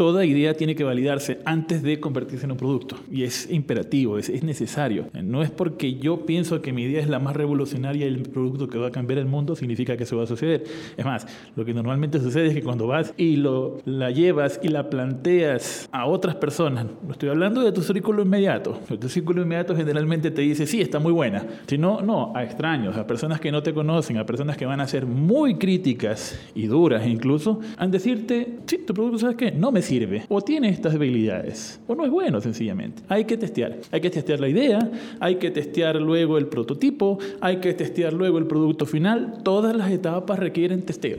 toda idea tiene que validarse antes de convertirse en un producto. Y es imperativo, es, es necesario. No es porque yo pienso que mi idea es la más revolucionaria y el producto que va a cambiar el mundo, significa que eso va a suceder. Es más, lo que normalmente sucede es que cuando vas y lo, la llevas y la planteas a otras personas, no estoy hablando de tu círculo inmediato, tu círculo inmediato generalmente te dice, sí, está muy buena. Si no, no, a extraños, a personas que no te conocen, a personas que van a ser muy críticas y duras incluso, han decirte, sí, tu producto, ¿sabes qué? No me sirve. O tiene estas debilidades. O no es bueno, sencillamente. Hay que testear. Hay que testear la idea, hay que testear luego el prototipo, hay que testear luego el producto final. Todas las etapas requieren testeo.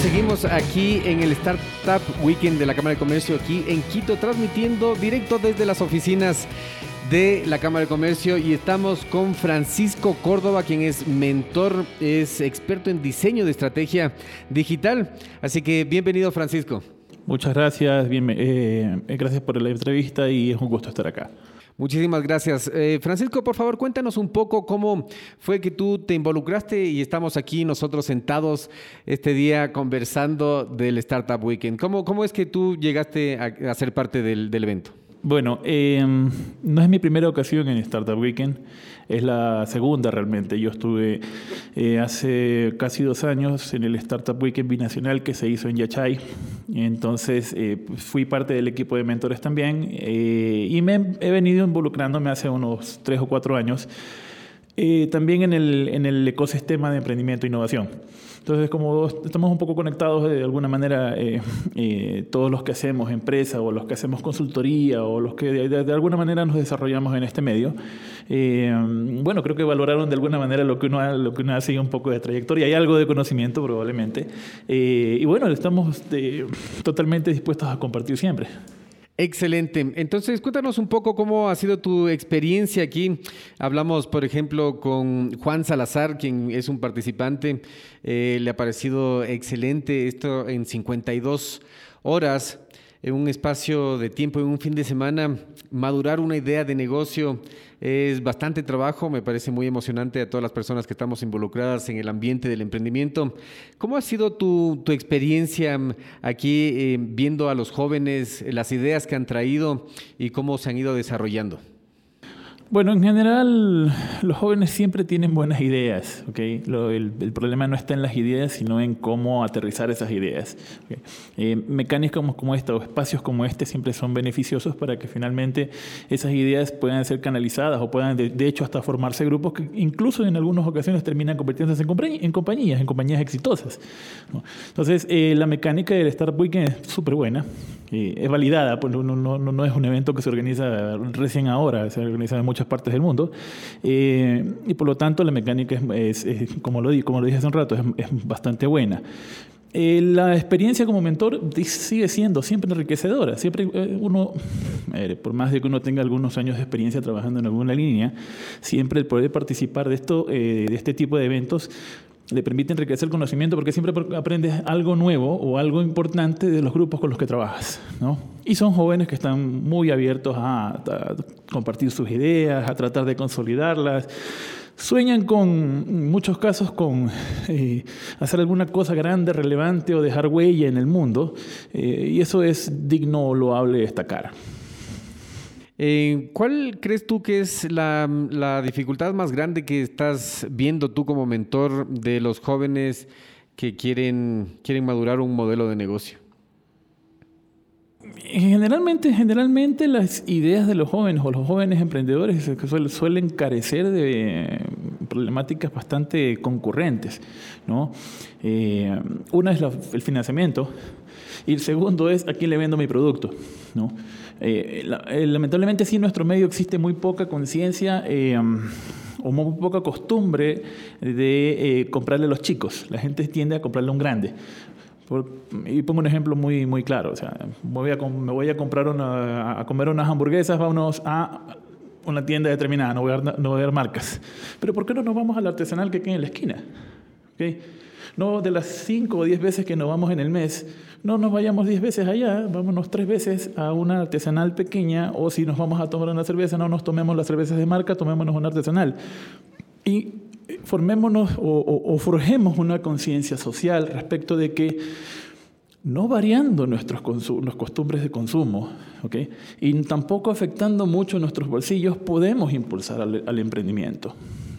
Seguimos aquí en el Startup Weekend de la Cámara de Comercio aquí en Quito, transmitiendo directo desde las oficinas de la Cámara de Comercio y estamos con Francisco Córdoba, quien es mentor, es experto en diseño de estrategia digital. Así que bienvenido Francisco. Muchas gracias, bien, eh, gracias por la entrevista y es un gusto estar acá. Muchísimas gracias. Eh, Francisco, por favor, cuéntanos un poco cómo fue que tú te involucraste y estamos aquí nosotros sentados este día conversando del Startup Weekend. ¿Cómo, cómo es que tú llegaste a, ser parte del, evento? Bueno, em, no es mi primera ocasión en Startup Weekend es la segunda realmente. Yo estuve eh, hace casi dos años en el Startup Weekend Binacional que se hizo en Yachay. Entonces eh, fui parte del equipo de mentores también eh, y me he venido involucrándome hace unos tres o cuatro años también en el, en el ecosistema de emprendimiento e innovación. Entonces, como estamos un poco conectados de alguna manera, eh, eh, todos los que hacemos empresa o los que hacemos consultoría o los que de, alguna manera nos desarrollamos en este medio, eh, bueno, creo que valoraron de alguna manera lo que uno, lo que uno hace y un poco de trayectoria. Hay algo de conocimiento probablemente. y bueno, estamos totalmente dispuestos a compartir siempre. Excelente. Entonces, cuéntanos un poco cómo ha sido tu experiencia aquí. Hablamos, por ejemplo, con Juan Salazar, quien es un participante. Eh, le ha parecido excelente esto en 52 horas, en un espacio de tiempo, en un fin de semana, madurar una idea de negocio es bastante trabajo, me parece muy emocionante a todas las personas que estamos involucradas en el ambiente del emprendimiento. ¿Cómo ha sido tu, experiencia mm, aquí eh, viendo a los jóvenes, las ideas que han traído y cómo se han ido desarrollando? Bueno, en general los jóvenes siempre tienen buenas ideas, ¿okay? el, problema no está en las ideas, sino en cómo aterrizar esas ideas. Eh, mecánicas como, esta o espacios como este siempre son beneficiosos para que finalmente esas ideas puedan ser canalizadas o puedan, de, hecho, hasta formarse grupos que incluso en algunas ocasiones terminan convirtiéndose en, compañías, en compañías exitosas. Entonces, eh, la mecánica del Startup Weekend es súper buena, eh, es validada, pues no, no, no, es un evento que se organiza recién ahora, se organiza en muchas partes del mundo. Eh, y por lo tanto la mecánica es, como, lo, como lo dije hace un rato, es, bastante buena. Eh, la experiencia como mentor sigue siendo siempre enriquecedora. Siempre eh, uno, por más de que uno tenga algunos años de experiencia trabajando en alguna línea, siempre el poder participar de, esto, de este tipo de eventos le permite enriquecer el conocimiento porque siempre aprendes algo nuevo o algo importante de los grupos con los que trabajas. ¿no? Y son jóvenes que están muy abiertos a, compartir sus ideas, a tratar de consolidarlas. Sueñan con, en muchos casos, con eh, hacer alguna cosa grande, relevante o dejar huella en el mundo. Eh, y eso es digno o loable destacar. Eh, ¿Cuál crees tú que es la, dificultad más grande que estás viendo tú como mentor de los jóvenes que quieren, quieren madurar un modelo de negocio? Generalmente, generalmente las ideas de los jóvenes o los jóvenes emprendedores suelen carecer de problemáticas bastante concurrentes. ¿no? Eh, una es el financiamiento y el segundo es a quién le vendo mi producto. ¿no? Eh, eh, lamentablemente sí en nuestro medio existe muy poca conciencia o muy poca costumbre de comprarle a los chicos. La gente tiende a comprarle a un grande y pongo un ejemplo muy, muy claro. O sea, voy a, me voy a comprar una, a comer unas hamburguesas, vámonos a una tienda determinada, no voy, a no marcas. Pero ¿por qué no nos vamos al artesanal que queda en la esquina? ¿Okay? No de las 5 o 10 veces que nos vamos en el mes, no nos vayamos 10 veces allá, vámonos 3 veces a una artesanal pequeña o si nos vamos a tomar una cerveza, no nos tomemos las cervezas de marca, tomémonos una artesanal. Y formémonos o, forjemos una conciencia social respecto de que no variando nuestros costumbres de consumo ¿okay? y tampoco afectando mucho nuestros bolsillos, podemos impulsar al emprendimiento.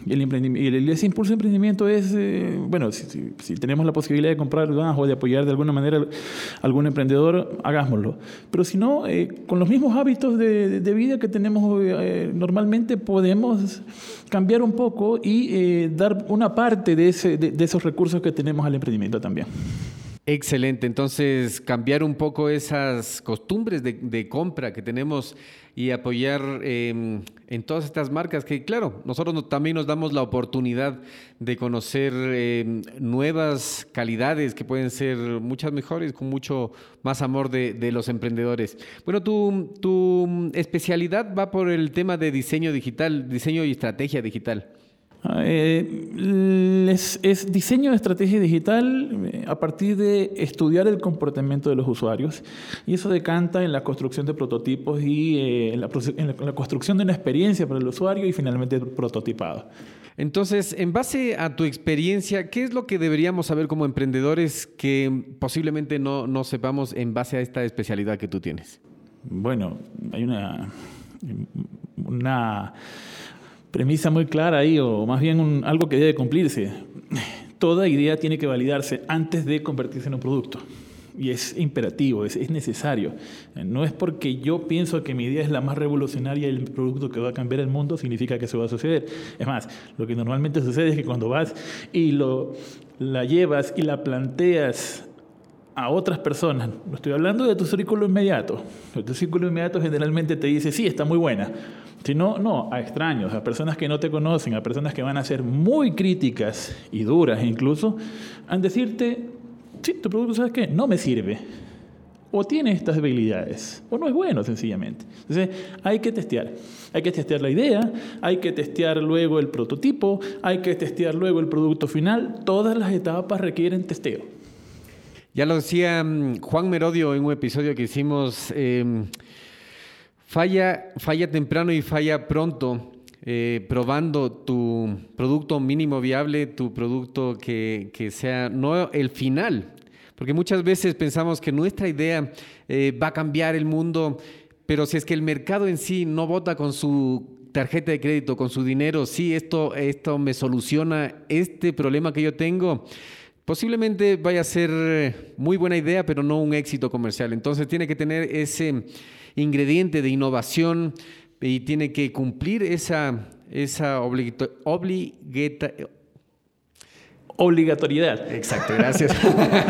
Y el, ese impulso de emprendimiento es, eh, bueno, si, tenemos la posibilidad de comprar o de apoyar de alguna manera a algún emprendedor, hagámoslo. Pero si no, eh, con los mismos hábitos de, vida que tenemos eh, normalmente, podemos cambiar un poco y dar una parte de, ese, de esos recursos que tenemos al emprendimiento también. Excelente, entonces cambiar un poco esas costumbres de, compra que tenemos y apoyar em, en todas estas marcas que claro, nosotros también nos damos la oportunidad de conocer em, nuevas calidades que pueden ser muchas mejores con mucho más amor de, de los emprendedores. Bueno, tu, tu especialidad va por el tema de diseño digital, diseño y estrategia digital. Eh, es, diseño de estrategia digital eh, a partir de estudiar el comportamiento de los usuarios y eso decanta en la construcción de prototipos y eh, en, la, construcción de una experiencia para el usuario y finalmente el prototipado. Entonces, en base a tu experiencia, ¿qué es lo que deberíamos saber como emprendedores que posiblemente no, no sepamos en base a esta especialidad que tú tienes? Bueno, hay una, una premisa muy clara ahí, o más bien algo que debe cumplirse. Toda idea tiene que validarse antes de convertirse en un producto. Y es imperativo, es, necesario. No es porque yo pienso que mi idea es la más revolucionaria y el producto que va a cambiar el mundo, significa que eso va a suceder. Es más, lo que normalmente sucede es que cuando vas y lo, la llevas y la planteas a otras personas, no estoy hablando de tu círculo inmediato, tu círculo inmediato generalmente te dice, sí, está muy buena, sino no, a extraños, a personas que no te conocen, a personas que van a ser muy críticas y duras incluso, a decirte, sí, tu producto, ¿sabes qué? No me sirve. O tiene estas debilidades, o no es bueno sencillamente. Entonces, hay que testear. Hay que testear la idea, hay que testear luego el prototipo, hay que testear luego el producto final. Todas las etapas requieren testeo. Ya lo decía mm, Juan Merodio en un episodio que hicimos. Em, Falla, falla temprano y falla pronto, eh, probando tu producto mínimo viable, tu producto que, sea no el final, porque muchas veces pensamos que nuestra idea eh, va a cambiar el mundo, pero si es que el mercado en sí no vota con su tarjeta de crédito, con su dinero, sí, esto, esto me soluciona este problema que yo tengo, posiblemente vaya a ser muy buena idea, pero no un éxito comercial. Entonces tiene que tener ese ingrediente de innovación y tiene que cumplir esa, esa obligatoriedad. Exacto, gracias.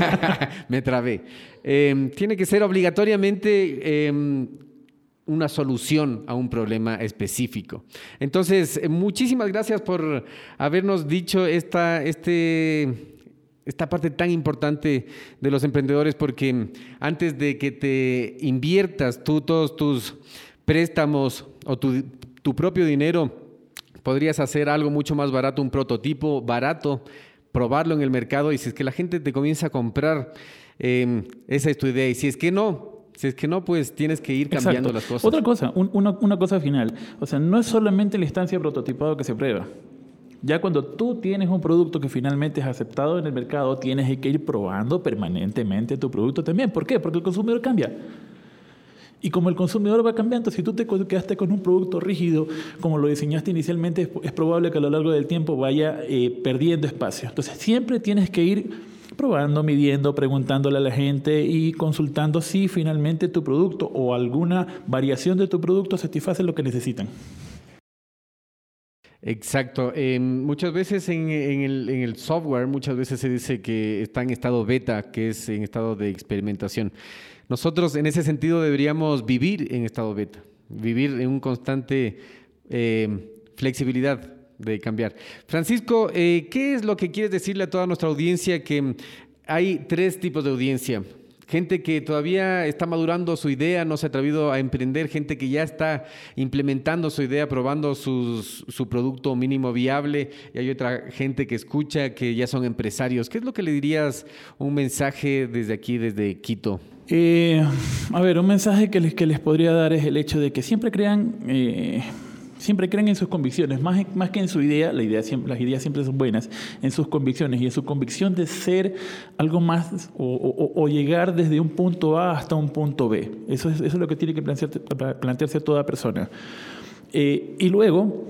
Me trabé. Em, tiene que ser obligatoriamente em, una solución a un problema específico. Entonces, muchísimas gracias por habernos dicho esta, este esta parte tan importante de los emprendedores porque antes de que te inviertas tú todos tus préstamos o tu, propio dinero, podrías hacer algo mucho más barato, un prototipo barato, probarlo en el mercado y si es que la gente te comienza a comprar, em, esa es tu idea. Y si es que no, si es que no, pues tienes que ir cambiando las cosas. Otra cosa, una, una cosa final. O sea, no es solamente la instancia prototipado que se prueba. Ya cuando tú tienes un producto que finalmente es aceptado en el mercado, tienes que ir probando permanentemente tu producto también. ¿Por qué? Porque el consumidor cambia. Y como el consumidor va cambiando, si tú te quedaste con un producto rígido, como lo diseñaste inicialmente, es probable que a lo largo del tiempo vaya eh, perdiendo espacio. Entonces siempre tienes que ir probando, midiendo, preguntándole a la gente y consultando si finalmente tu producto o alguna variación de tu producto satisface lo que necesitan. Exacto. muchas veces en, el, en, el, software, muchas veces se dice que está en estado beta, que es en estado de experimentación. Nosotros en ese sentido deberíamos vivir en estado beta, vivir en un constante eh, flexibilidad de cambiar. Francisco, eh, ¿qué es lo que quieres decirle a toda nuestra audiencia? Que hay tres tipos de audiencia. Gente que todavía está madurando su idea, no se ha atrevido a emprender, gente que ya está implementando su idea, probando su producto mínimo viable, y hay otra gente que escucha, que ya son empresarios. ¿Qué es lo que le dirías un mensaje desde aquí, desde Quito? Eh, a ver, un mensaje que les, que les podría dar es el hecho de que siempre crean, eh, siempre creen en sus convicciones, más, más que en su idea, la idea las ideas siempre son buenas, en sus convicciones y en su convicción de ser algo más o, llegar desde un punto A hasta un punto B. Eso es, eso es lo que tiene que plantearse, plantearse toda persona. Eh, y luego,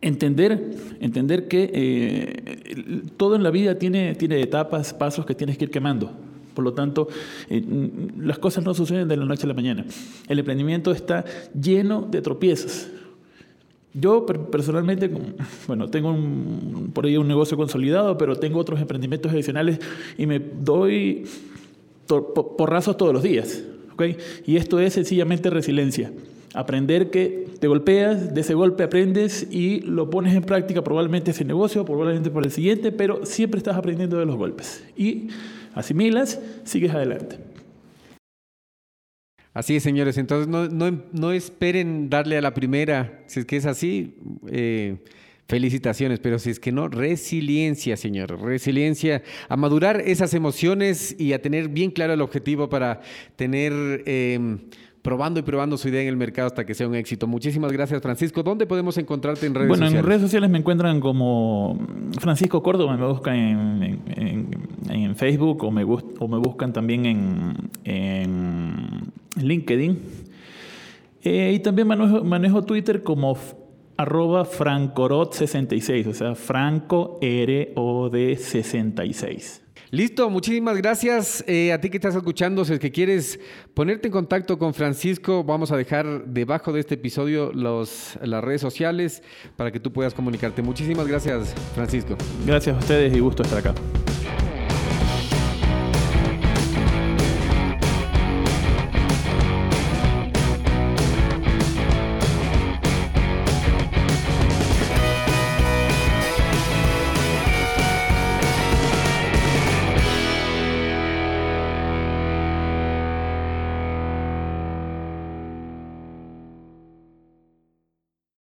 entender, entender que todo en la vida tiene, tiene etapas, pasos que tienes que ir quemando. Por lo tanto, eh, las cosas no suceden de la noche a la mañana. El emprendimiento está lleno de tropiezos. Yo personalmente, bueno, tengo por ahí un negocio consolidado, pero tengo otros emprendimientos adicionales y me doy porrazos todos los días. ¿okay? Y esto es sencillamente resiliencia. Aprender que te golpeas, de ese golpe aprendes y lo pones en práctica probablemente ese negocio, probablemente por el siguiente, pero siempre estás aprendiendo de los golpes. Y asimilas, sigues adelante. Así es, señores. Entonces no, esperen darle a la primera. Si es que es así, eh, felicitaciones. Pero si es que no, resiliencia, señor. Resiliencia a madurar esas emociones y a tener bien claro el objetivo para tener... Eh, probando y probando su idea en el mercado hasta que sea un éxito. Muchísimas gracias, Francisco. ¿Dónde podemos encontrarte en redes sociales? Bueno, en redes sociales me encuentran como Francisco Córdoba, me buscan en, Facebook o me, o me buscan también en, LinkedIn. Eh, y también manejo, manejo Twitter como arroba francorot66, o sea, franco R O D 66. Listo, muchísimas gracias eh, a ti que estás escuchando. Si es que quieres ponerte en contacto con Francisco, vamos a dejar debajo de este episodio los, las redes sociales para que tú puedas comunicarte. Muchísimas gracias, Francisco. Gracias a ustedes y gusto estar acá.